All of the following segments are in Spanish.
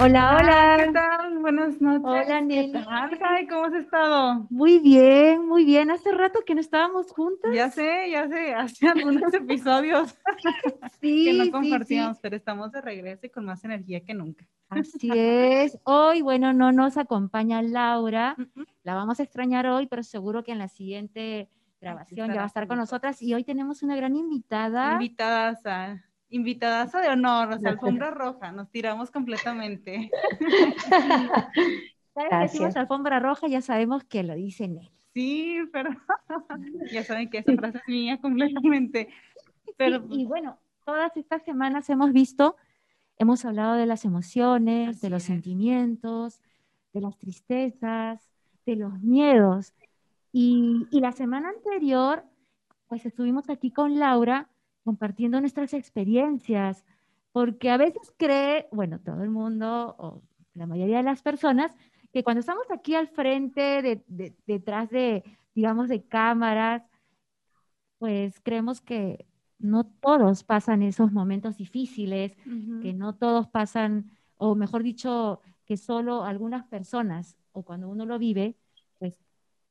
Hola, hola. ¿Qué tal? Buenas noches. Hola, ¿Qué Nelly. tal, Jai? ¿Cómo has estado? Muy bien, muy bien. Hace rato que no estábamos juntas. Ya sé, ya sé, hace algunos episodios sí, que no compartíamos, sí. pero estamos de regreso y con más energía que nunca. Así es. Hoy, bueno, no nos acompaña Laura. Ujú. La vamos a extrañar hoy, pero seguro que en la siguiente grabación ya va a estar con nosotras. Y hoy tenemos una gran invitada. Invitadas a, invitadas de honor, o sea, alfombra roja, nos tiramos completamente. Vez que Gracias. decimos alfombra roja, ya sabemos que lo dice Nelly. Sí, pero ya saben que esa frase es mía completamente. Pero Sí, y bueno, todas estas semanas hemos visto, hemos hablado de las emociones, Así de los es. sentimientos, de las tristezas, de los miedos. Y, y la semana anterior, pues estuvimos aquí con Laura compartiendo nuestras experiencias, porque a veces cree, bueno, todo el mundo, o la mayoría de las personas, que cuando estamos aquí al frente, de- de- detrás de, digamos, de cámaras, pues creemos que no todos pasan esos momentos difíciles, que no todos pasan, o mejor dicho, que solo algunas personas, o cuando uno lo vive, pues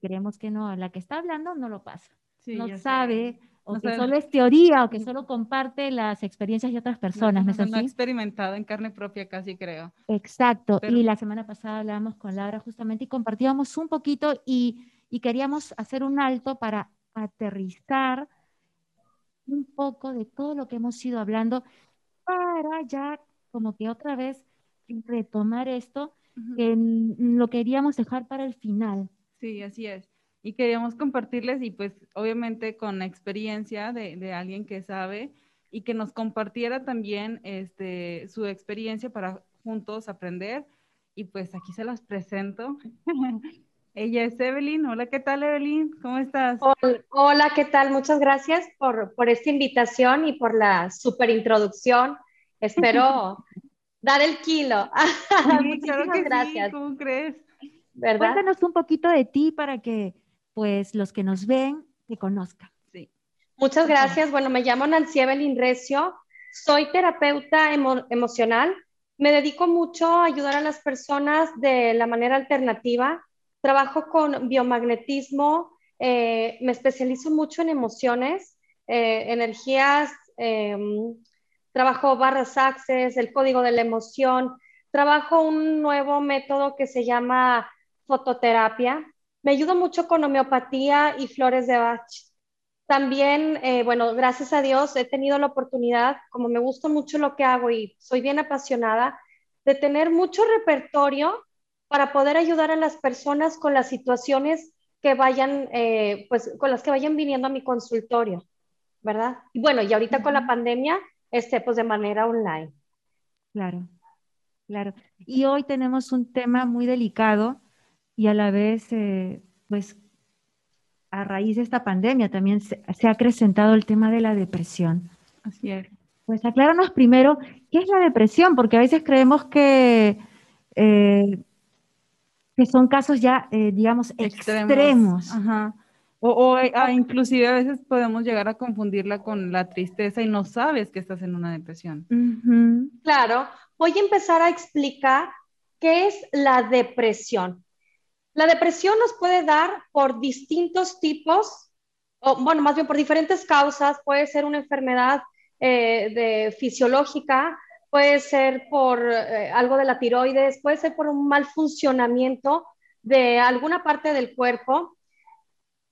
creemos que no, la que está hablando no lo pasa, sí, no sabe, o No que sabe. solo es teoría, o que solo comparte las experiencias de otras personas, ¿no No, no así? experimentado en carne propia casi creo. Exacto. Pero- Y la semana pasada hablábamos con Laura justamente y compartíamos un poquito y, y queríamos hacer un alto para aterrizar un poco de todo lo que hemos ido hablando para ya como que otra vez retomar esto que lo queríamos dejar para el final. Sí, así es. Y queríamos compartirles y pues obviamente con la experiencia de, de alguien que sabe y que nos compartiera también este, su experiencia para juntos aprender. Y pues aquí se las presento. Ella es Evelyn. Hola, ¿qué tal Evelyn? ¿Cómo estás? Hol- Hola, ¿qué tal? Muchas gracias por, por esta invitación y por la super introducción. Espero dar el kilo. Sí, claro Muchísimas que gracias, sí, ¿cómo crees? ¿verdad? Cuéntanos un poquito de ti para que pues los que nos ven te conozcan. Sí. Muchas gracias. Bueno, me llamo Nancy Evelyn Recio. Soy terapeuta emo- emocional. Me dedico mucho a ayudar a las personas de la manera alternativa. Trabajo con biomagnetismo. eh, me especializo mucho en emociones, eh, energías. em, trabajo barras access, el código de la emoción. Trabajo un nuevo método que se llama fototerapia. Me ayuda mucho con homeopatía y flores de Bach. También, eh, bueno, gracias a Dios he tenido la oportunidad, como me gusta mucho lo que hago y soy bien apasionada, de tener mucho repertorio para poder ayudar a las personas con las situaciones que vayan, eh, pues, con las que vayan viniendo a mi consultorio, ¿verdad? Y bueno, y ahorita con la pandemia, este, pues de manera online. Claro, claro. Y hoy tenemos un tema muy delicado y a la vez, eh, pues, a raíz de esta pandemia también se, se ha acrecentado el tema de la depresión. Así es. Pues acláranos primero, ¿qué es la depresión? Porque a veces creemos que, eh, que son casos ya, eh, digamos, extremos. Ajá. O, o, eh, ah, inclusive a veces podemos llegar a confundirla con la tristeza y no sabes que estás en una depresión. Claro, voy a empezar a explicar qué es la depresión. La depresión nos puede dar por distintos tipos, o bueno, más bien por diferentes causas. Puede ser una enfermedad eh, de fisiológica, puede ser por eh, algo de la tiroides, puede ser por un mal funcionamiento de alguna parte del cuerpo,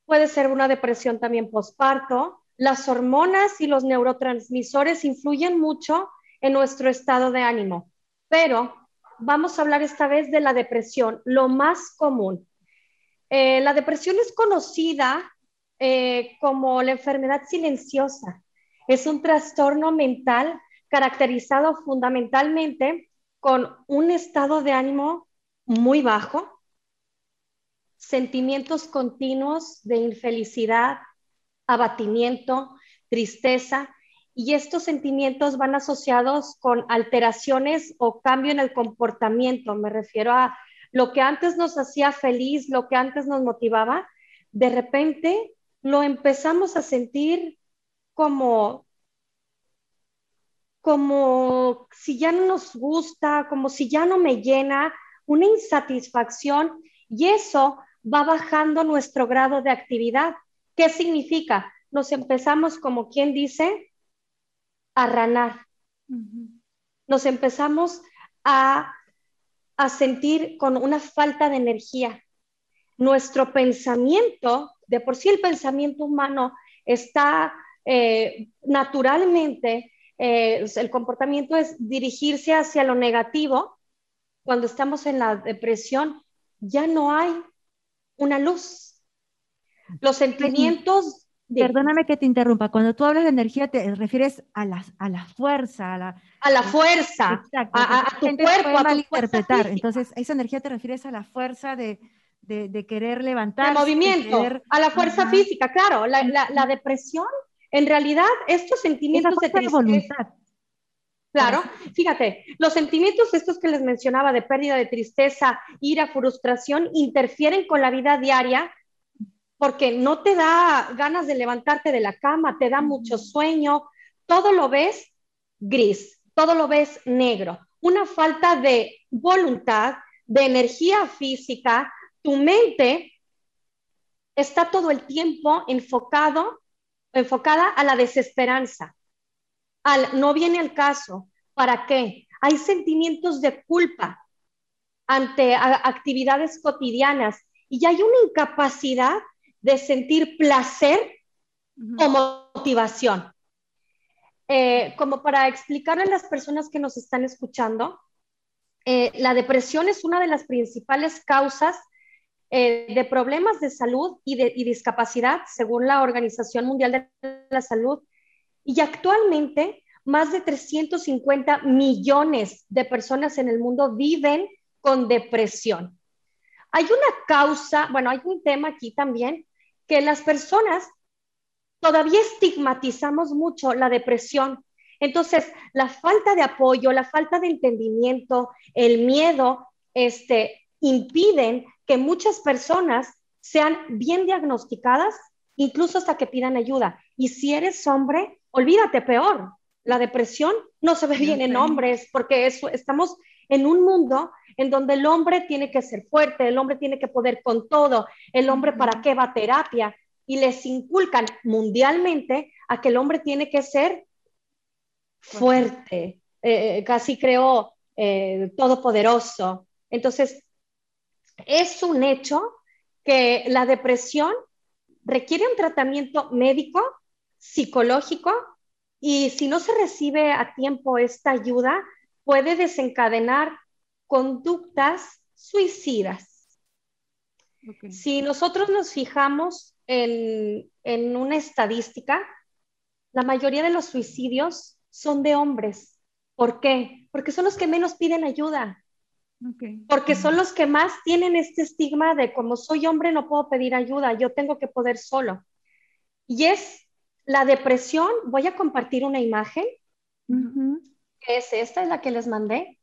puede ser una depresión también postparto. Las hormonas y los neurotransmisores influyen mucho en nuestro estado de ánimo, pero vamos a hablar esta vez de la depresión, lo más común. Eh, la depresión es conocida eh, como la enfermedad silenciosa. Es un trastorno mental caracterizado fundamentalmente con un estado de ánimo muy bajo, sentimientos continuos de infelicidad, abatimiento, tristeza, y estos sentimientos van asociados con alteraciones o cambio en el comportamiento. Me refiero a lo que antes nos hacía feliz, lo que antes nos motivaba, de repente lo empezamos a sentir como como si ya no nos gusta, como si ya no me llena, una insatisfacción y eso va bajando nuestro grado de actividad. ¿Qué significa? Nos empezamos, como quien dice, a ranar. Nos empezamos a, a sentir con una falta de energía. Nuestro pensamiento, de por sí el pensamiento humano está eh, naturalmente, eh, el comportamiento es dirigirse hacia lo negativo. Cuando estamos en la depresión, ya no hay una luz. Los sentimientos... Perdóname que te interrumpa. Cuando tú hablas de energía, te refieres a la, a la fuerza, a la, a la fuerza, a, tu cuerpo, a interpretar. Entonces, esa energía te refieres a la fuerza de, de, querer levantar. De movimiento, a la fuerza física, claro. La, la, depresión, en realidad, estos sentimientos de tristeza. voluntad. Claro, fíjate, los sentimientos estos que les mencionaba de pérdida de tristeza, ira, frustración, interfieren con la vida diaria porque no te da ganas de levantarte de la cama, te da mucho sueño, todo lo ves gris, todo lo ves negro, una falta de voluntad, de energía física, tu mente está todo el tiempo enfocado, enfocada a la desesperanza, al no viene al caso. ¿Para qué? Hay sentimientos de culpa ante actividades cotidianas y hay una incapacidad de sentir placer o motivación. Eh, como para explicarle a las personas que nos están escuchando, eh, la depresión es una de las principales causas eh, de problemas de salud y de y discapacidad, según la Organización Mundial de la Salud. Y actualmente, más de 350 millones de personas en el mundo viven con depresión. Hay una causa, bueno, hay un tema aquí también que las personas todavía estigmatizamos mucho la depresión. Entonces, la falta de apoyo, la falta de entendimiento, el miedo, este, impiden que muchas personas sean bien diagnosticadas, incluso hasta que pidan ayuda. Y si eres hombre, olvídate peor. La depresión no se ve bien en hombres porque eso, estamos en un mundo en donde el hombre tiene que ser fuerte, el hombre tiene que poder con todo, el hombre para qué va a terapia y les inculcan mundialmente a que el hombre tiene que ser fuerte, eh, casi creo eh, todopoderoso. Entonces, es un hecho que la depresión requiere un tratamiento médico, psicológico, y si no se recibe a tiempo esta ayuda, puede desencadenar conductas suicidas. Si nosotros nos fijamos en, una estadística, la mayoría de los suicidios son de hombres. ¿Por qué? Porque son los que menos piden ayuda. Porque son los que más tienen este estigma de como soy hombre no puedo pedir ayuda, yo tengo que poder solo. Y es la depresión, voy a compartir una imagen, que es esta, es la que les mandé.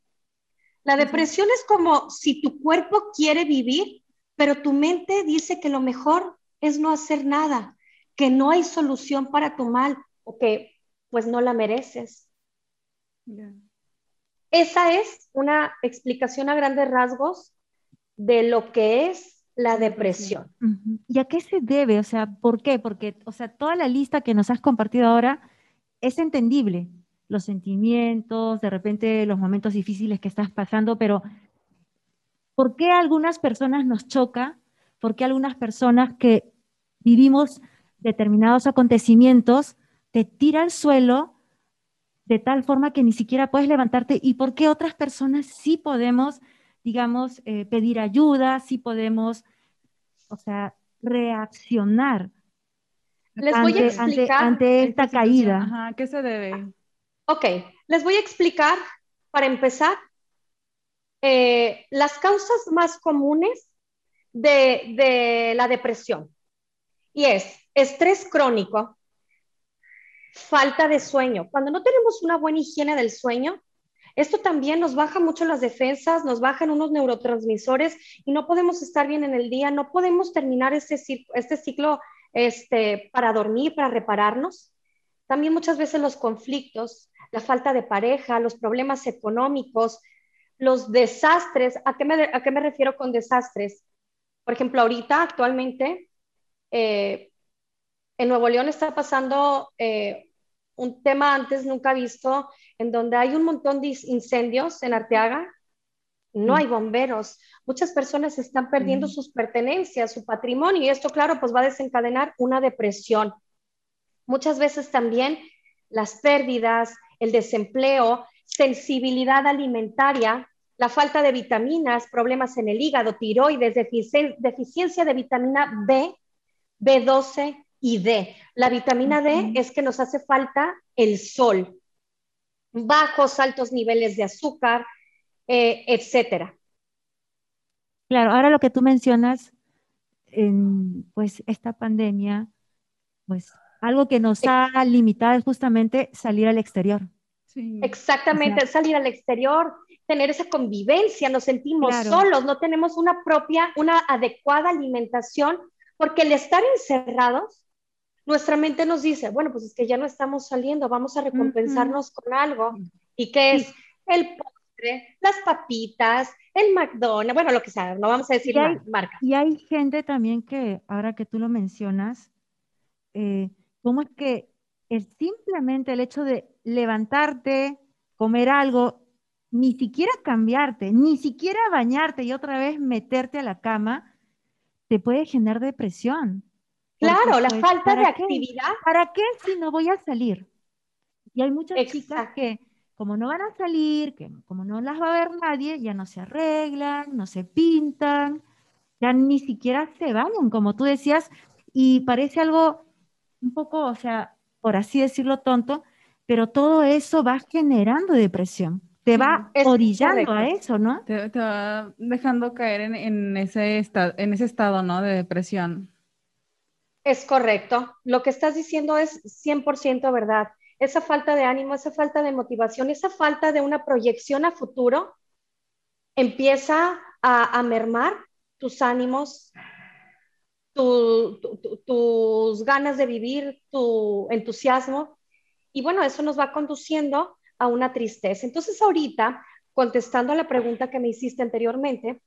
La depresión es como si tu cuerpo quiere vivir, pero tu mente dice que lo mejor es no hacer nada, que no hay solución para tu mal o que pues no la mereces. Esa es una explicación a grandes rasgos de lo que es la depresión. ¿Y a qué se debe? O sea, ¿por qué? Porque, o sea, toda la lista que nos has compartido ahora es entendible, los sentimientos, de repente los momentos difíciles que estás pasando, pero ¿por qué a algunas personas nos choca? ¿Por qué a algunas personas que vivimos determinados acontecimientos te tira al suelo de tal forma que ni siquiera puedes levantarte? ¿Y por qué otras personas sí podemos, digamos, eh, pedir ayuda, sí podemos, o sea, reaccionar Les voy a explicar ante, esta caída? Ajá, ¿Qué se debe? Ok, les voy a explicar, para empezar, eh, las causas más comunes de, la depresión. Y es estrés crónico, falta de sueño. Cuando no tenemos una buena higiene del sueño, Esto también nos baja mucho las defensas, nos bajan unos neurotransmisores y no podemos estar bien en el día, no podemos terminar este, este ciclo este, para dormir, para repararnos. También muchas veces los conflictos, la falta de pareja, los problemas económicos, los desastres. ¿A qué me, refiero con desastres? Por ejemplo, ahorita, actualmente, eh, en Nuevo León está pasando eh, un tema antes nunca visto, en donde hay un montón de incendios en Arteaga, no hay bomberos, muchas personas están perdiendo sus pertenencias, su patrimonio, y esto, claro, pues va a desencadenar una depresión. Muchas veces también las pérdidas, el desempleo, sensibilidad alimentaria, la falta de vitaminas, problemas en el hígado, tiroides, deficiencia de vitamina B, B12 y D. La vitamina D es que nos hace falta el sol, bajos, altos niveles de azúcar, eh, etcétera. Claro, ahora lo que tú mencionas, en, pues esta pandemia, pues algo que nos ha limitado es justamente salir al exterior. Exactamente, salir al exterior, tener esa convivencia, nos sentimos solos, no tenemos una propia, una adecuada alimentación, porque el estar encerrados nuestra mente nos dice, bueno, pues es que ya no estamos saliendo, vamos a recompensarnos con algo. ¿Y qué es? El postre, las papitas, el McDonald's, bueno, lo que sea, no vamos a decir marca. Y hay gente también que, ahora que tú lo mencionas, eh, ¿cómo es que es simplemente el hecho de levantarte, comer algo, ni siquiera cambiarte, ni siquiera bañarte y otra vez meterte a la cama, te puede generar depresión? Claro, la falta de actividad. ¿Para qué si no voy a salir? Y hay muchas chicas que, como no van a salir, que como no las va a ver nadie, ya no se arreglan, no se pintan, ya ni siquiera se bañan, como tú decías, y parece algo un poco, o sea, por así decirlo, tonto, pero todo eso va generando depresión. Te va orillando a eso, ¿no? Te, va dejando caer en, en, ese estado, en ese estado, ¿no? De depresión. Es correcto. Lo que estás diciendo es 100% verdad. Esa falta de ánimo, esa falta de motivación, esa falta de una proyección a futuro empieza a, mermar tus ánimos, tus ganas de vivir, tu entusiasmo. Y bueno, eso nos va conduciendo a una tristeza. Entonces ahorita, contestando a la pregunta que me hiciste anteriormente,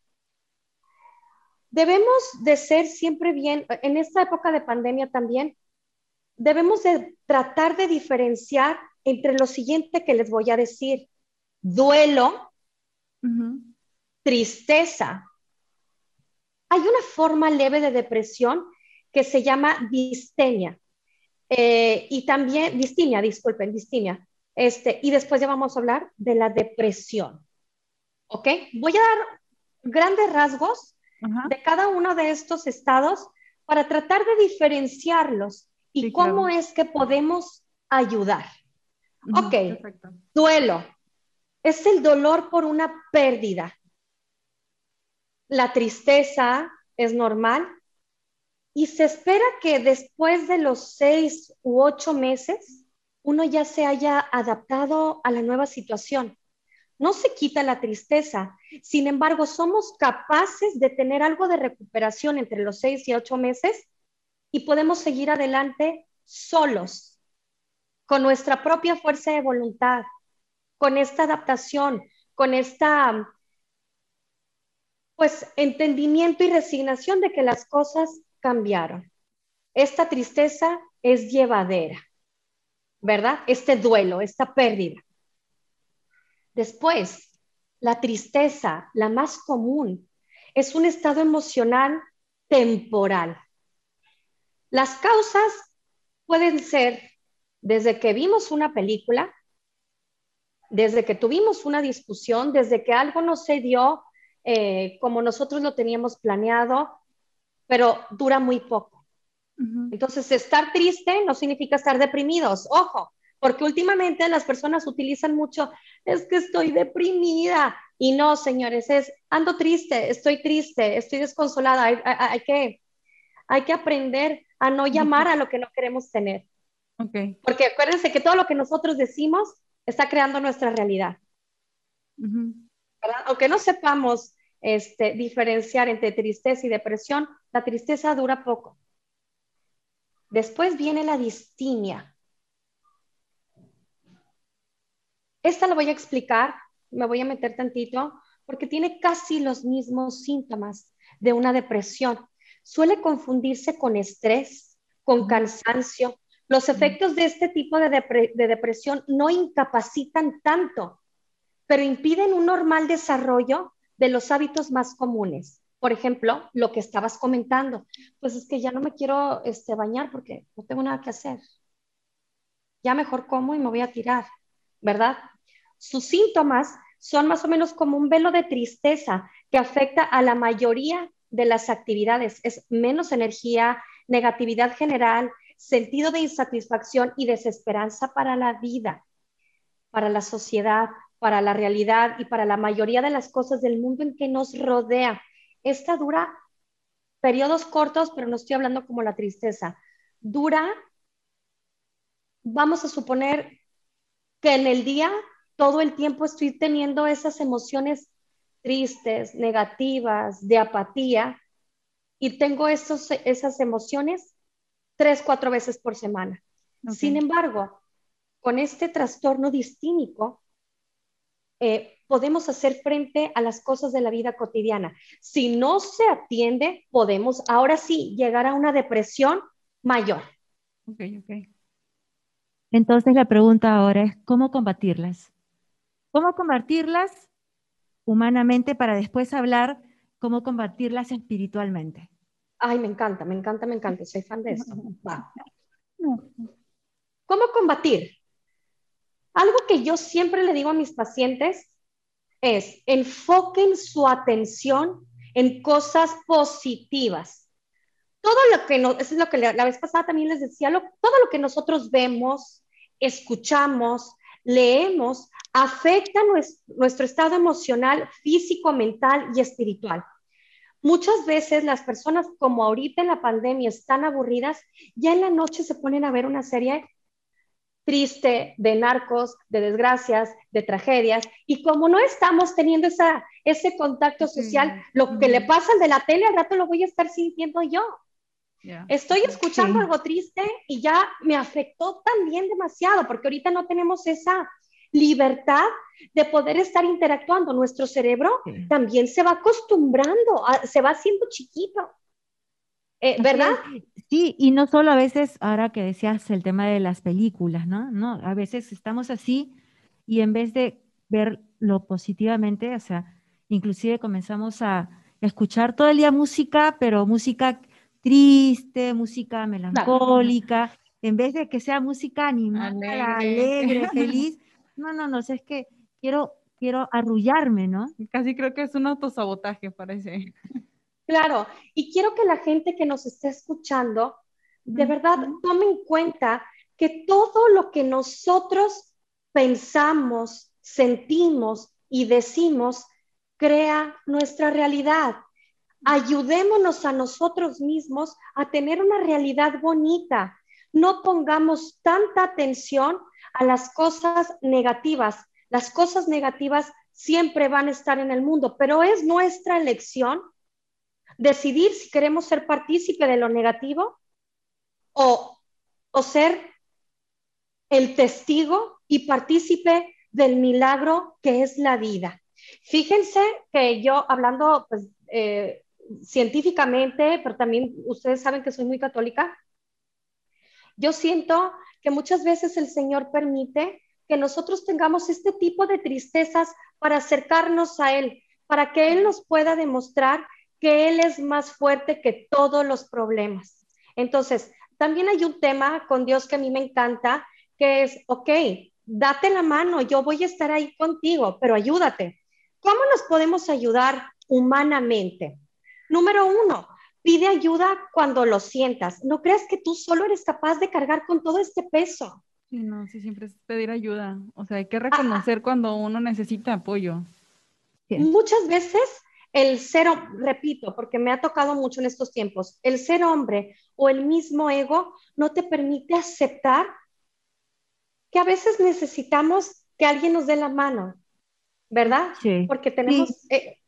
debemos de ser siempre bien, en esta época de pandemia también, debemos de tratar de diferenciar entre lo siguiente que les voy a decir, duelo, tristeza. Hay una forma leve de depresión que se llama distenia. Eh, y también, distimia, disculpen, distimia. Este, y después ya vamos a hablar de la depresión. ¿Ok? Voy a dar grandes rasgos de cada uno de estos estados para tratar de diferenciarlos y cómo es que podemos ayudar. ok, duelo. Es el dolor por una pérdida. La tristeza es normal y se espera que después de los seis u ocho meses uno ya se haya adaptado a la nueva situación no se quita la tristeza. Sin embargo, somos capaces de tener algo de recuperación entre los seis y ocho meses y podemos seguir adelante solos, con nuestra propia fuerza de voluntad, con esta adaptación, con esta pues entendimiento y resignación de que las cosas cambiaron. Esta tristeza es llevadera, ¿verdad? Este duelo, esta pérdida. Después, la tristeza, la más común, es un estado emocional temporal. Las causas pueden ser desde que vimos una película, desde que tuvimos una discusión, desde que algo no se dio eh, como nosotros lo teníamos planeado, pero dura muy poco. Entonces, estar triste no significa estar deprimidos. Ojo, porque últimamente las personas utilizan mucho, es que estoy deprimida. Y no, señores, es ando triste, estoy triste, estoy desconsolada. Hay, que, hay que aprender a no llamar a lo que no queremos tener. Okay. Porque acuérdense que todo lo que nosotros decimos está creando nuestra realidad. Aunque no sepamos este, diferenciar entre tristeza y depresión, la tristeza dura poco. Después viene la distimia. Esta la voy a explicar, me voy a meter tantito, porque tiene casi los mismos síntomas de una depresión. Suele confundirse con estrés, con cansancio. Los efectos de este tipo de, de depresión no incapacitan tanto, pero impiden un normal desarrollo de los hábitos más comunes. Por ejemplo, lo que estabas comentando, pues es que ya no me quiero este, bañar porque no tengo nada que hacer. Ya mejor como y me voy a tirar, ¿verdad? Sus síntomas son más o menos como un velo de tristeza que afecta a la mayoría de las actividades. Es menos energía, negatividad general, sentido de insatisfacción y desesperanza para la vida, para la sociedad, para la realidad y para la mayoría de las cosas del mundo en que nos rodea. Esta dura periodos cortos, pero no estoy hablando como la tristeza. Dura, vamos a suponer que en el día todo el tiempo estoy teniendo esas emociones tristes, negativas, de apatía, y tengo esos, esas emociones tres, cuatro veces por semana. Sin embargo, con este trastorno distímico, eh, podemos hacer frente a las cosas de la vida cotidiana. Si no se atiende, podemos ahora sí llegar a una depresión mayor. Ok, ok. Entonces la pregunta ahora es, ¿cómo combatirlas? ¿Cómo combatirlas humanamente para después hablar cómo combatirlas espiritualmente? Ay, me encanta, me encanta, me encanta, soy fan de eso. ¿Cómo combatir? Algo que yo siempre le digo a mis pacientes es, enfoquen su atención en cosas positivas. Todo lo que, eso es lo que la vez pasada también les decía, todo lo que nosotros vemos, escuchamos, leemos, afecta nuestro estado emocional, físico, mental y espiritual. Muchas veces las personas, como ahorita en la pandemia, están aburridas, ya en la noche se ponen a ver una serie triste, de narcos, de desgracias, de tragedias. Y como no estamos teniendo esa, ese contacto social, lo que le pasa de la tele al rato lo voy a estar sintiendo yo. Estoy escuchando algo triste y ya me afectó también demasiado, porque ahorita no tenemos esa libertad de poder estar interactuando. Nuestro cerebro también se va acostumbrando, se va haciendo chiquito. Eh, ¿Verdad? Sí, y no solo a veces, ahora que decías el tema de las películas, ¿no? No, a veces estamos así y en vez de verlo positivamente, o sea, inclusive comenzamos a escuchar todo el día música, pero música triste, música melancólica, en vez de que sea música animada, alegre, feliz. No, no, no, es que quiero, quiero arrullarme, ¿no? Casi creo que es un autosabotaje, parece. Claro, y quiero que la gente que nos esté escuchando, de verdad, tome en cuenta que todo lo que nosotros pensamos, sentimos y decimos crea nuestra realidad. Ayudémonos a nosotros mismos a tener una realidad bonita. No pongamos tanta atención a las cosas negativas. Las cosas negativas siempre van a estar en el mundo, pero es nuestra elección decidir si queremos ser partícipe de lo negativo o, o ser el testigo y partícipe del milagro que es la vida. Fíjense que yo, hablando pues, eh, científicamente, pero también ustedes saben que soy muy católica, yo siento que muchas veces el Señor permite que nosotros tengamos este tipo de tristezas para acercarnos a Él, para que Él nos pueda demostrar que Él es más fuerte que todos los problemas. Entonces, también hay un tema con Dios que a mí me encanta, que es, ok, date la mano, yo voy a estar ahí contigo, pero ayúdate. ¿Cómo nos podemos ayudar humanamente? Número uno, pide ayuda cuando lo sientas. No creas que tú solo eres capaz de cargar con todo este peso. Sí, no, sí, siempre es pedir ayuda. O sea, hay que reconocer cuando uno necesita apoyo. Muchas veces el ser, repito, porque me ha tocado mucho en estos tiempos, el ser hombre o el mismo ego no te permite aceptar que a veces necesitamos que alguien nos dé la mano. ¿verdad? Sí. Porque tenemos... Eh,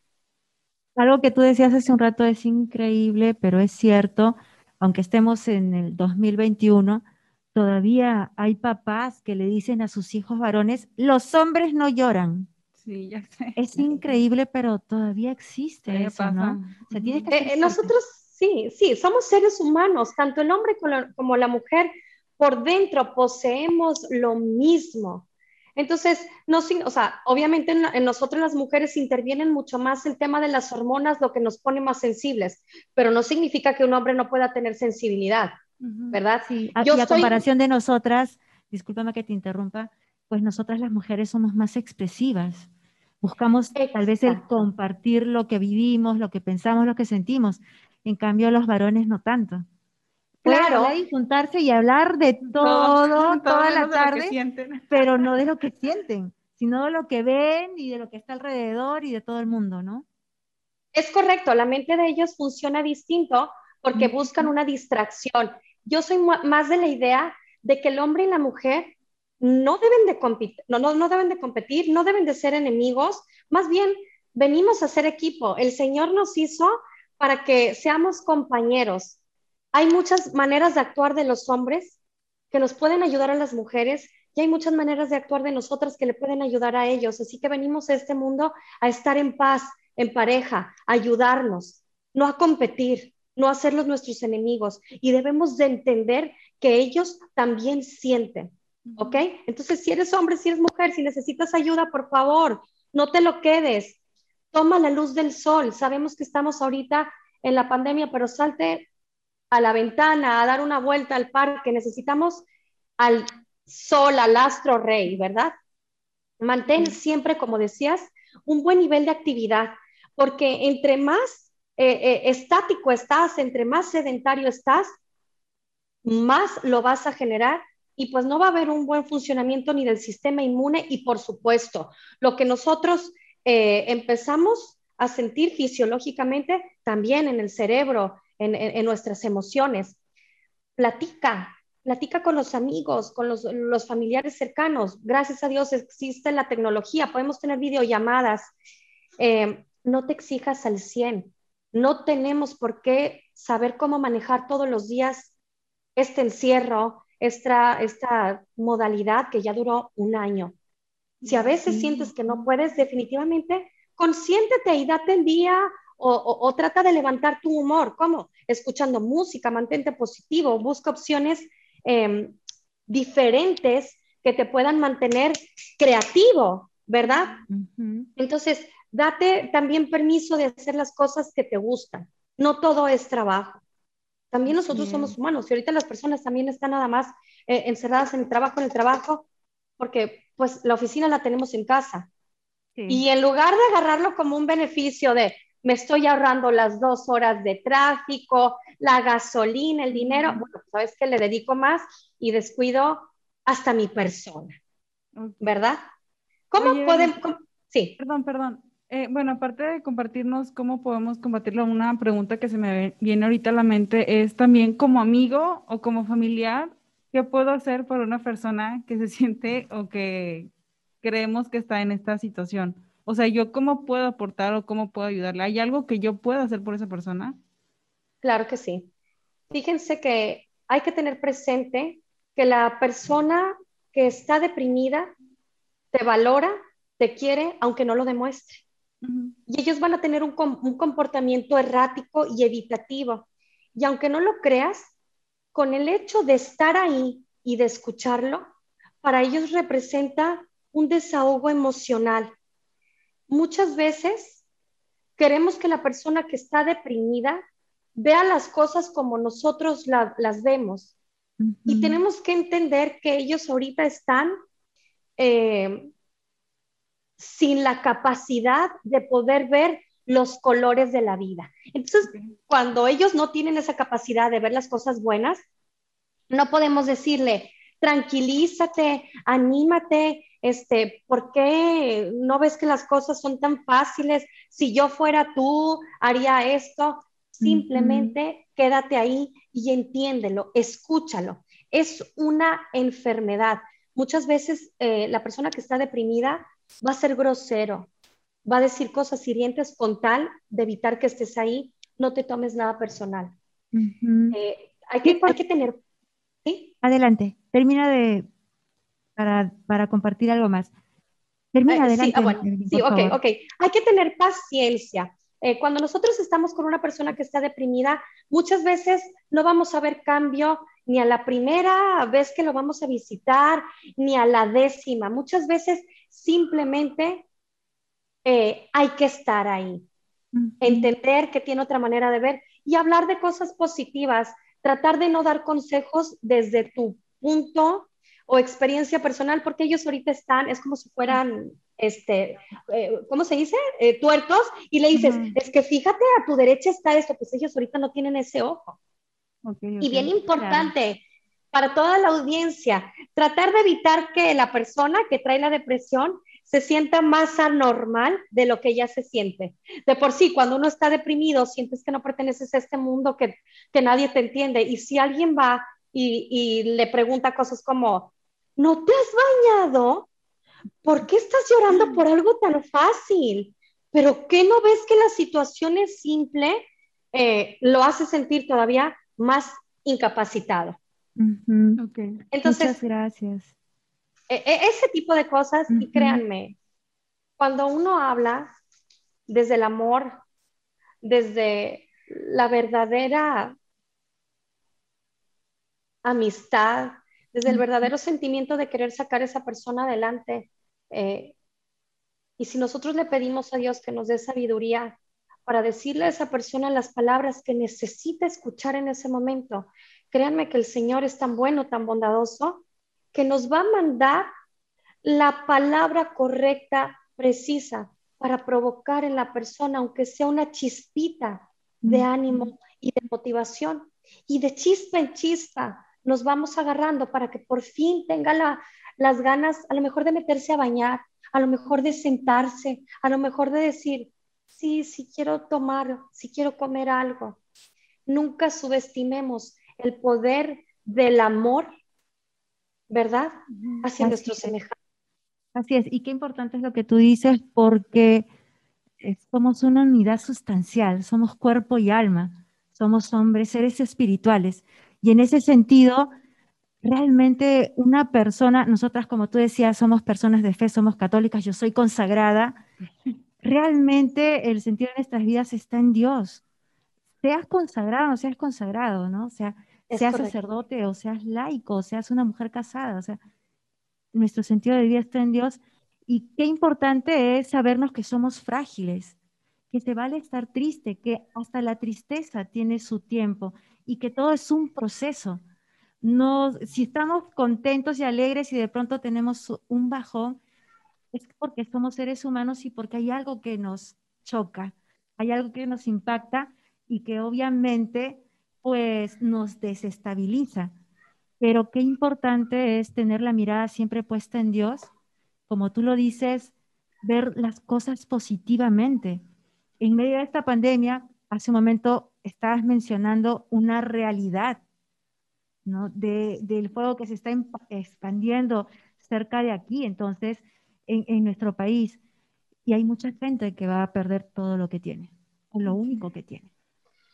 Algo que tú decías hace un rato es increíble, pero es cierto, aunque estemos en el 2021, todavía hay papás que le dicen a sus hijos varones, los hombres no lloran. Sí, ya sé. Es increíble, pero todavía existe eso, ¿no? Eh, nosotros sí, sí, somos seres humanos, tanto el hombre como la mujer por dentro poseemos lo mismo. Entonces, no, o sea, obviamente en, nosotros las mujeres intervienen mucho más el tema de las hormonas, lo que nos pone más sensibles, pero no significa que un hombre no pueda tener sensibilidad, ¿verdad? Sí. y a comparación de nosotras, discúlpame que te interrumpa, pues nosotras las mujeres somos más expresivas. Buscamos tal vez el compartir lo que vivimos, lo que pensamos, lo que sentimos. En cambio, los varones no tanto. Claro. Y juntarse y hablar de todo, toda la tarde, pero no de lo que sienten, sino de lo que ven y de lo que está alrededor y de todo el mundo, ¿no? Es correcto, la mente de ellos funciona distinto porque buscan una distracción. Yo soy más de la idea de que el hombre y la mujer no deben de competir, no, no, no deben de competir, no deben de ser enemigos, más bien venimos a ser equipo. El Señor nos hizo para que seamos compañeros, hay muchas maneras de actuar de los hombres que nos pueden ayudar a las mujeres y hay muchas maneras de actuar de nosotras que le pueden ayudar a ellos. Así que venimos a este mundo a estar en paz, en pareja, a ayudarnos, no a competir, no a hacerlos nuestros enemigos. Y debemos de entender que ellos también sienten. ¿Ok? Entonces, si eres hombre, si eres mujer, si necesitas ayuda, por favor, no te lo quedes. Toma la luz del sol. Sabemos que estamos ahorita en la pandemia, pero salte a la ventana, a dar una vuelta al parque, necesitamos al sol, al astro rey, ¿verdad? Mantén siempre, como decías, un buen nivel de actividad, porque entre más eh, eh, estático estás, entre más sedentario estás, más lo vas a generar y pues no va a haber un buen funcionamiento ni del sistema inmune y por supuesto, lo que nosotros eh, empezamos a sentir fisiológicamente también en el cerebro, en, nuestras emociones. Platica, platica con los amigos, con los, familiares cercanos. Gracias a Dios existe la tecnología, podemos tener videollamadas. Eh, no te exijas al 100. No tenemos por qué saber cómo manejar todos los días este encierro, esta, esta modalidad que ya duró un año. Si a veces sientes que no puedes, definitivamente consiéntete y date el día o, trata de levantar tu humor. ¿Cómo? Escuchando música, mantente positivo, busca opciones em, diferentes que te puedan mantener creativo, ¿verdad? Entonces, date también permiso de hacer las cosas que te gustan. No todo es trabajo. También nosotros somos humanos y ahorita las personas también están nada más eh, encerradas en el trabajo, en el trabajo, porque pues la oficina la tenemos en casa. Y en lugar de agarrarlo como un beneficio de, me estoy ahorrando las dos horas de tráfico, la gasolina, el dinero, bueno, sabes que le dedico más y descuido hasta mi persona, ¿verdad? ¿Cómo podemos? Sí. Perdón, perdón. Eh, bueno, aparte de compartirnos cómo podemos combatirlo, una pregunta que se me viene ahorita a la mente es también como amigo o como familiar, ¿qué puedo hacer por una persona que se siente o que creemos que está en esta situación? O sea, yo cómo puedo aportar o cómo puedo ayudarle. ¿Hay algo que yo pueda hacer por esa persona? Claro que sí. Fíjense que hay que tener presente que la persona que está deprimida te valora, te quiere, aunque no lo demuestre. Y ellos van a tener un, un, comportamiento errático y evitativo. Y aunque no lo creas, con el hecho de estar ahí y de escucharlo, para ellos representa un desahogo emocional muchas veces queremos que la persona que está deprimida vea las cosas como nosotros las vemos. Y tenemos que entender que ellos ahorita están eh, sin la capacidad de poder ver los colores de la vida. Entonces, cuando ellos no tienen esa capacidad de ver las cosas buenas, no podemos decirle, tranquilízate, anímate, este, ¿por qué no ves que las cosas son tan fáciles? Si yo fuera tú, haría esto. Simplemente quédate ahí y entiéndelo, escúchalo. Es una enfermedad. Muchas veces eh, la persona que está deprimida va a ser grosero, va a decir cosas hirientes con tal de evitar que estés ahí, no te tomes nada personal. Eh, hay, que, hay que tener... ¿sí? Adelante, termina de... Para, para compartir algo más. Termina Eh, adelante. sí, ah, bueno, sí, ok, favor. ok. Hay que tener paciencia. Eh, cuando nosotros estamos con una persona que está deprimida, muchas veces no vamos a ver cambio ni a la primera vez que lo vamos a visitar, ni a la décima. Muchas veces simplemente eh, hay que estar ahí, entender que tiene otra manera de ver y hablar de cosas positivas, tratar de no dar consejos desde tu punto o experiencia personal, porque ellos ahorita están, es como si fueran, este, eh, ¿cómo se dice? Eh, tuertos, y le dices, Ujú. es que fíjate, a tu derecha está esto, pues ellos ahorita no tienen ese ojo. Ok, Y ok, bien claro. importante para toda la audiencia, tratar de evitar que la persona que trae la depresión se sienta más anormal de lo que ya se siente. De por sí, cuando uno está deprimido, sientes que no perteneces a este mundo, que, que nadie te entiende. Y si alguien va y, y le pregunta cosas como, ¿no te has bañado? ¿Por qué estás llorando por algo tan fácil? ¿Pero qué no ves que la situación es simple? Eh, lo hace sentir todavía más incapacitado. Ujú. Ok. Entonces, Muchas gracias. E- e- ese tipo de cosas, y créanme, cuando uno habla desde el amor, desde la verdadera amistad, desde el verdadero sentimiento de querer sacar a esa persona adelante, eh, y si nosotros le pedimos a Dios que nos dé sabiduría para decirle a esa persona las palabras que necesita escuchar en ese momento, créanme que el Señor es tan bueno, tan bondadoso, que nos va a mandar la palabra correcta, precisa, para provocar en la persona, aunque sea una chispita de ánimo y de motivación. Y de chispa en chispa nos vamos agarrando para que por fin tenga la- las ganas, a lo mejor de meterse a bañar, a lo mejor de sentarse, a lo mejor de decir, sí, sí quiero tomar, sí quiero comer algo. Nunca subestimemos el poder del amor, ¿verdad? Hacia Así nuestros es. semejantes. Así es, y qué importante es lo que tú dices porque somos una unidad sustancial, somos cuerpo y alma, somos hombres, seres espirituales. Y en ese sentido, realmente una persona, nosotras como tú decías, somos personas de fe, somos católicas, yo soy consagrada, realmente el sentido de nuestras vidas está en Dios. Seas consagrado o no seas consagrado, ¿no? O sea, Es seas correcto. sacerdote o seas laico, o seas una mujer casada, o sea, nuestro sentido de vida está en Dios. Y qué importante es sabernos que somos frágiles, que se vale estar triste, que hasta la tristeza tiene su tiempo y que todo es un proceso. No, si estamos contentos y alegres y de pronto tenemos un bajón, es porque somos seres humanos y porque hay algo que nos choca, hay algo que nos impacta y que obviamente pues nos desestabiliza. Pero qué importante es tener la mirada siempre puesta en Dios, como tú lo dices, ver las cosas positivamente. En medio de esta pandemia, hace un momento estabas mencionando una realidad, ¿no? De, del fuego que se está emp- expandiendo cerca de aquí, entonces, en, en nuestro país. Y hay mucha gente que va a perder todo lo que tiene, o lo único que tiene.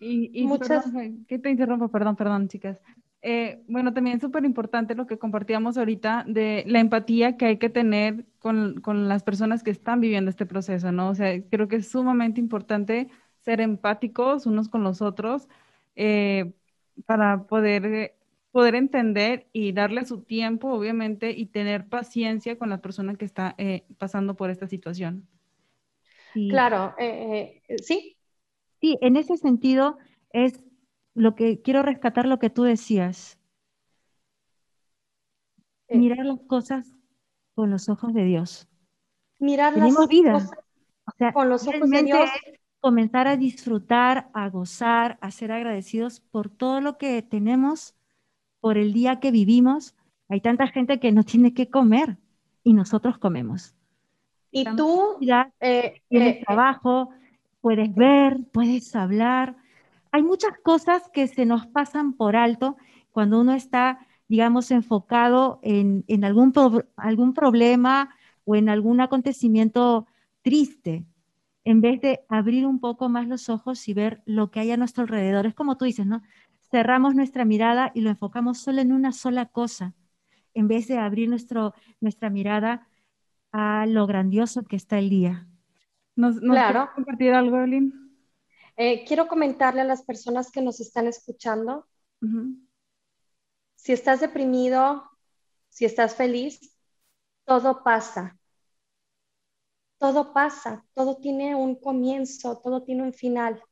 Y, y Muchas- perdón, que te interrumpo, perdón, perdón, chicas. Eh, bueno, también es súper importante lo que compartíamos ahorita de la empatía que hay que tener con, con las personas que están viviendo este proceso, ¿no? O sea, creo que es sumamente importante ser empáticos unos con los otros eh, para poder, eh, poder entender y darle su tiempo, obviamente, y tener paciencia con la persona que está eh, pasando por esta situación. Sí. Claro, sí, Sí, en ese sentido es lo que quiero rescatar lo que tú decías. Eh. Mirar las cosas con los ojos de Dios. mirar las Tenemos vida. cosas O sea, con los ojos de Dios. comenzar a disfrutar, a gozar, a ser agradecidos por todo lo que tenemos, por el día que vivimos. Hay tanta gente que no tiene que comer y nosotros comemos. Y Estamos tú, en eh, tienes eh, trabajo, puedes ver, puedes hablar. Hay muchas cosas que se nos pasan por alto cuando uno está, digamos, enfocado en, en algún, algún problema o en algún acontecimiento triste, en vez de abrir un poco más los ojos y ver lo que hay a nuestro alrededor. Es como tú dices, ¿no? Cerramos nuestra mirada y lo enfocamos solo en una sola cosa, en vez de abrir nuestro, nuestra mirada a lo grandioso que está el día. ¿Nos, claro. compartir algo, Evelyn? Eh, quiero comentarle a las personas que nos están escuchando, si estás deprimido, si estás feliz, todo pasa. Todo pasa, todo tiene un comienzo, todo tiene un final.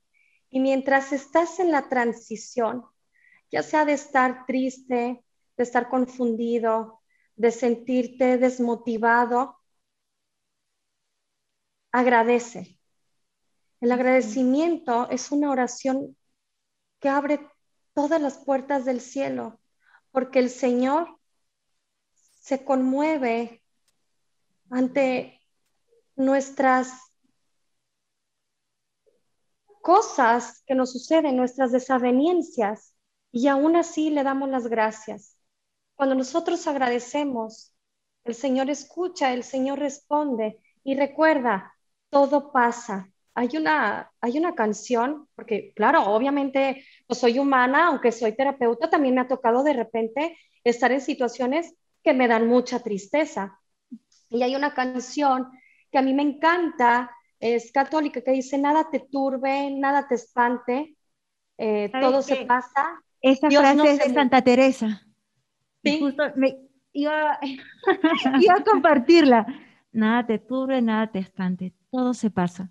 Y mientras estás en la transición, ya sea de estar triste, de estar confundido, de sentirte desmotivado, agradece. El agradecimiento es una oración que abre todas las puertas del cielo, porque el Señor se conmueve ante nuestras cosas que nos suceden, nuestras desavenencias, y aún así le damos las gracias. Cuando nosotros agradecemos, el Señor escucha, el Señor responde y recuerda, todo pasa. Hay una, hay una canción, porque claro, obviamente pues soy humana, aunque soy terapeuta, también me ha tocado de repente estar en situaciones que me dan mucha tristeza. Y hay una canción que a mí me encanta, es católica, que dice, nada te turbe, nada te espante, eh, todo se pasa. Esa frase es de Santa Teresa. ¿Sí? justo me iba, iba a compartirla. Nada te turbe, nada te espante, todo se pasa.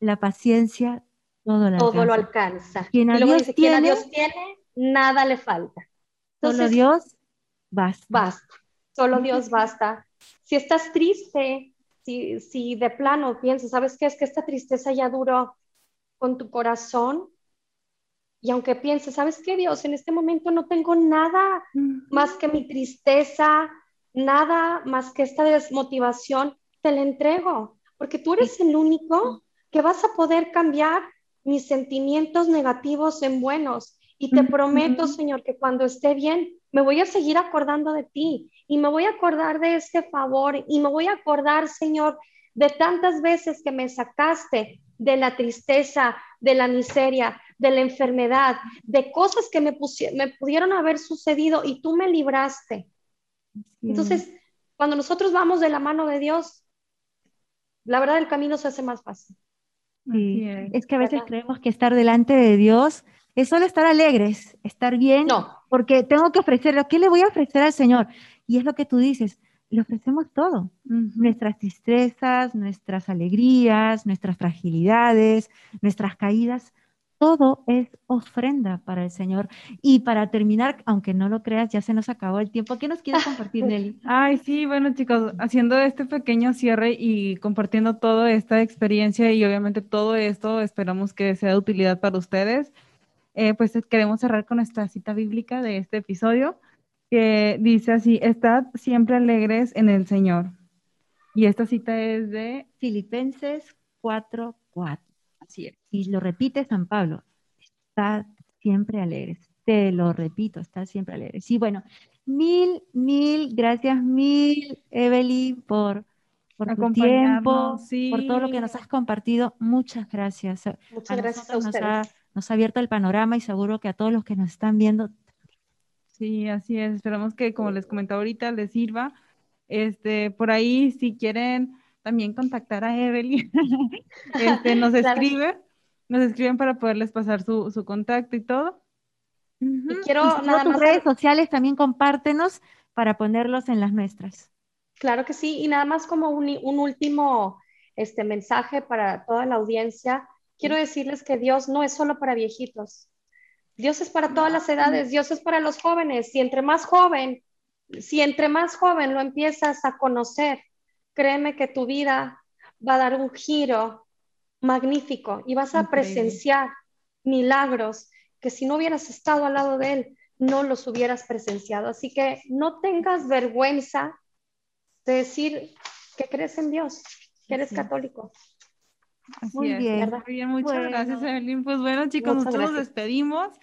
La paciencia, todo lo todo alcanza. Lo alcanza. Quien a, Dios, tiene, quien a Dios tiene, nada le falta. Entonces, solo Dios basta. Basta. Solo Dios basta. Si estás triste, si, si de plano piensas, ¿sabes qué? Es que esta tristeza ya duró con tu corazón. Y aunque pienses, ¿sabes qué, Dios? En este momento no tengo nada más que mi tristeza, nada más que esta desmotivación, te la entrego, porque tú eres el único que vas a poder cambiar mis sentimientos negativos en buenos. Y te prometo, Señor, que cuando esté bien, me voy a seguir acordando de ti. Y me voy a acordar de este favor. Y me voy a acordar, Señor, de tantas veces que me sacaste de la tristeza, de la miseria, de la enfermedad, de cosas que me, me pudieron haber sucedido y tú me libraste. Entonces, cuando nosotros vamos de la mano de Dios, la verdad el camino se hace más fácil. Es que a veces creemos que estar delante de Dios es solo estar alegres, estar bien, no. porque tengo que ofrecerlo. ¿Qué le voy a ofrecer al Señor? Y es lo que tú dices, le ofrecemos todo, nuestras tristezas, nuestras alegrías, nuestras fragilidades, nuestras caídas, todo es ofrenda para el Señor. Y para terminar, aunque no lo creas, ya se nos acabó el tiempo. ¿Qué nos quieres compartir, Nelly? Ay, sí, bueno, chicos, haciendo este pequeño cierre y compartiendo toda esta experiencia y obviamente todo esto, esperamos que sea de utilidad para ustedes. Eh, pues queremos cerrar con nuestra cita bíblica de este episodio, que dice así, estad siempre alegres en el Señor. Y esta cita es de Filipenses 4:4. Así es. Y lo repite San Pablo, estad siempre alegres. Te lo repito, estad siempre alegres. Sí, bueno, mil, mil gracias, mil, Evelyn, por, por tu tiempo, por todo lo que nos has compartido. Muchas gracias. Muchas gracias a ustedes nos ha abierto el panorama y seguro que a todos los que nos están viendo. Sí, así es. Esperamos que, como les comentaba ahorita, les sirva. Este, por ahí, si quieren también contactar a Evelyn, este, nos escriben, nos escriben para poderles pasar su, su contacto y todo. Y quiero nada tus redes sociales también compártenos para ponerlos en las nuestras. Claro que sí, y nada más como un, un último este mensaje para toda la audiencia quiero decirles que Dios no es solo para viejitos. Dios es para todas las edades, Dios es para los jóvenes. Si entre más joven, si entre más joven lo empiezas a conocer, créeme que tu vida va a dar un giro magnífico y vas a presenciar milagros que si no hubieras estado al lado de Él, no los hubieras presenciado. Así que no tengas vergüenza de decir que crees en Dios, que eres católico muy bien. Muy bien, muchas gracias, Evelyn. Pues bueno, chicos, nosotros nos despedimos.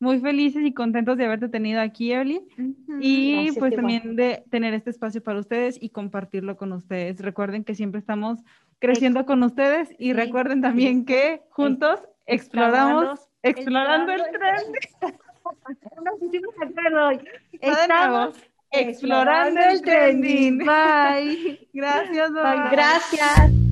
Muy felices y contentos de haberte tenido aquí, Evelyn. Y Gracias, pues también de tener este espacio para ustedes y compartirlo con ustedes. Recuerden que siempre estamos creciendo con ustedes y Sí, recuerden también que juntos exploramos, explorando el tren. Estamos. Explorando el trending. Bye. Gracias, Bye, bye. Gracias.